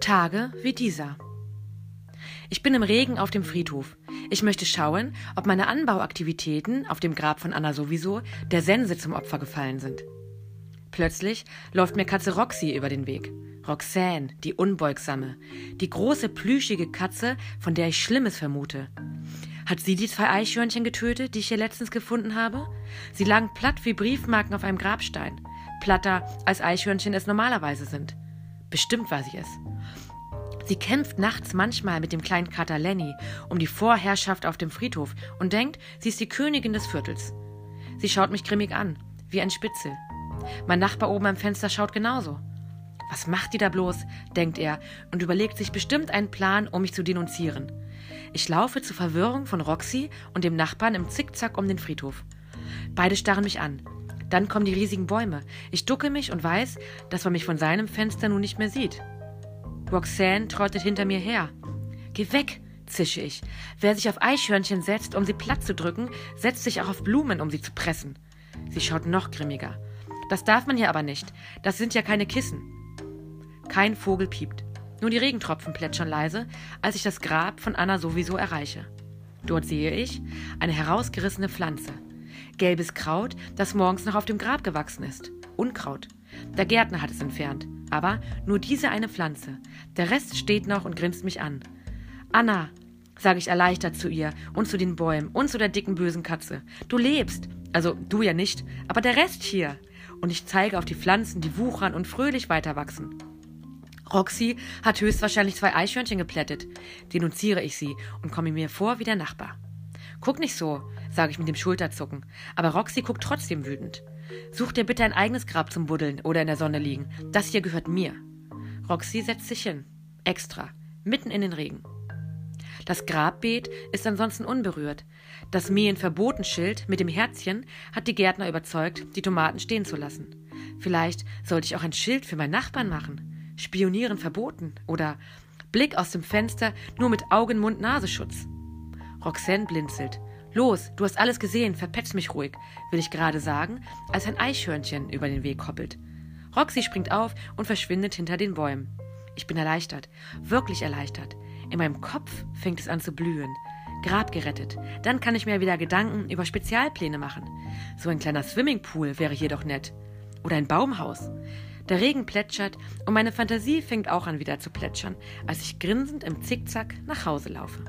Tage wie dieser. Ich bin im Regen auf dem Friedhof. Ich möchte schauen, ob meine Anbauaktivitäten auf dem Grab von Anna sowieso der Sense zum Opfer gefallen sind. Plötzlich läuft mir Katze Roxy über den Weg. Roxanne, die Unbeugsame, die große plüschige Katze, von der ich Schlimmes vermute. Hat sie die zwei Eichhörnchen getötet, die ich hier letztens gefunden habe? Sie lagen platt wie Briefmarken auf einem Grabstein. Platter, als Eichhörnchen es normalerweise sind. Bestimmt war sie es. Sie kämpft nachts manchmal mit dem kleinen Kater Lenny um die Vorherrschaft auf dem Friedhof und denkt, sie ist die Königin des Viertels. Sie schaut mich grimmig an, wie ein Spitzel. Mein Nachbar oben am Fenster schaut genauso. Was macht die da bloß? denkt er und überlegt sich bestimmt einen Plan, um mich zu denunzieren. Ich laufe zur Verwirrung von Roxy und dem Nachbarn im Zickzack um den Friedhof. Beide starren mich an. Dann kommen die riesigen Bäume. Ich ducke mich und weiß, dass man mich von seinem Fenster nun nicht mehr sieht. Roxanne trottet hinter mir her. Geh weg, zische ich. Wer sich auf Eichhörnchen setzt, um sie platt zu drücken, setzt sich auch auf Blumen, um sie zu pressen. Sie schaut noch grimmiger. Das darf man hier aber nicht. Das sind ja keine Kissen. Kein Vogel piept. Nur die Regentropfen plätschern leise, als ich das Grab von Anna sowieso erreiche. Dort sehe ich eine herausgerissene Pflanze. Gelbes Kraut, das morgens noch auf dem Grab gewachsen ist. Unkraut. Der Gärtner hat es entfernt. Aber nur diese eine Pflanze. Der Rest steht noch und grinst mich an. Anna, sage ich erleichtert zu ihr und zu den Bäumen und zu der dicken bösen Katze. Du lebst. Also du ja nicht, aber der Rest hier. Und ich zeige auf die Pflanzen, die wuchern und fröhlich weiterwachsen. Roxy hat höchstwahrscheinlich zwei Eichhörnchen geplättet. Denunziere ich sie und komme mir vor wie der Nachbar. Guck nicht so, sage ich mit dem Schulterzucken, aber Roxy guckt trotzdem wütend. Such dir bitte ein eigenes Grab zum Buddeln oder in der Sonne liegen. Das hier gehört mir. Roxy setzt sich hin. Extra. Mitten in den Regen. Das Grabbeet ist ansonsten unberührt. Das Mähen verboten Schild mit dem Herzchen hat die Gärtner überzeugt, die Tomaten stehen zu lassen. Vielleicht sollte ich auch ein Schild für meinen Nachbarn machen. Spionieren verboten oder Blick aus dem Fenster nur mit Augen, Mund, Nasenschutz. Roxanne blinzelt. Los, du hast alles gesehen, verpetz mich ruhig, will ich gerade sagen, als ein Eichhörnchen über den Weg hoppelt. Roxy springt auf und verschwindet hinter den Bäumen. Ich bin erleichtert, wirklich erleichtert. In meinem Kopf fängt es an zu blühen. Grab gerettet. Dann kann ich mir wieder Gedanken über Spezialpläne machen. So ein kleiner Swimmingpool wäre hier doch nett. Oder ein Baumhaus. Der Regen plätschert und meine Fantasie fängt auch an wieder zu plätschern, als ich grinsend im Zickzack nach Hause laufe.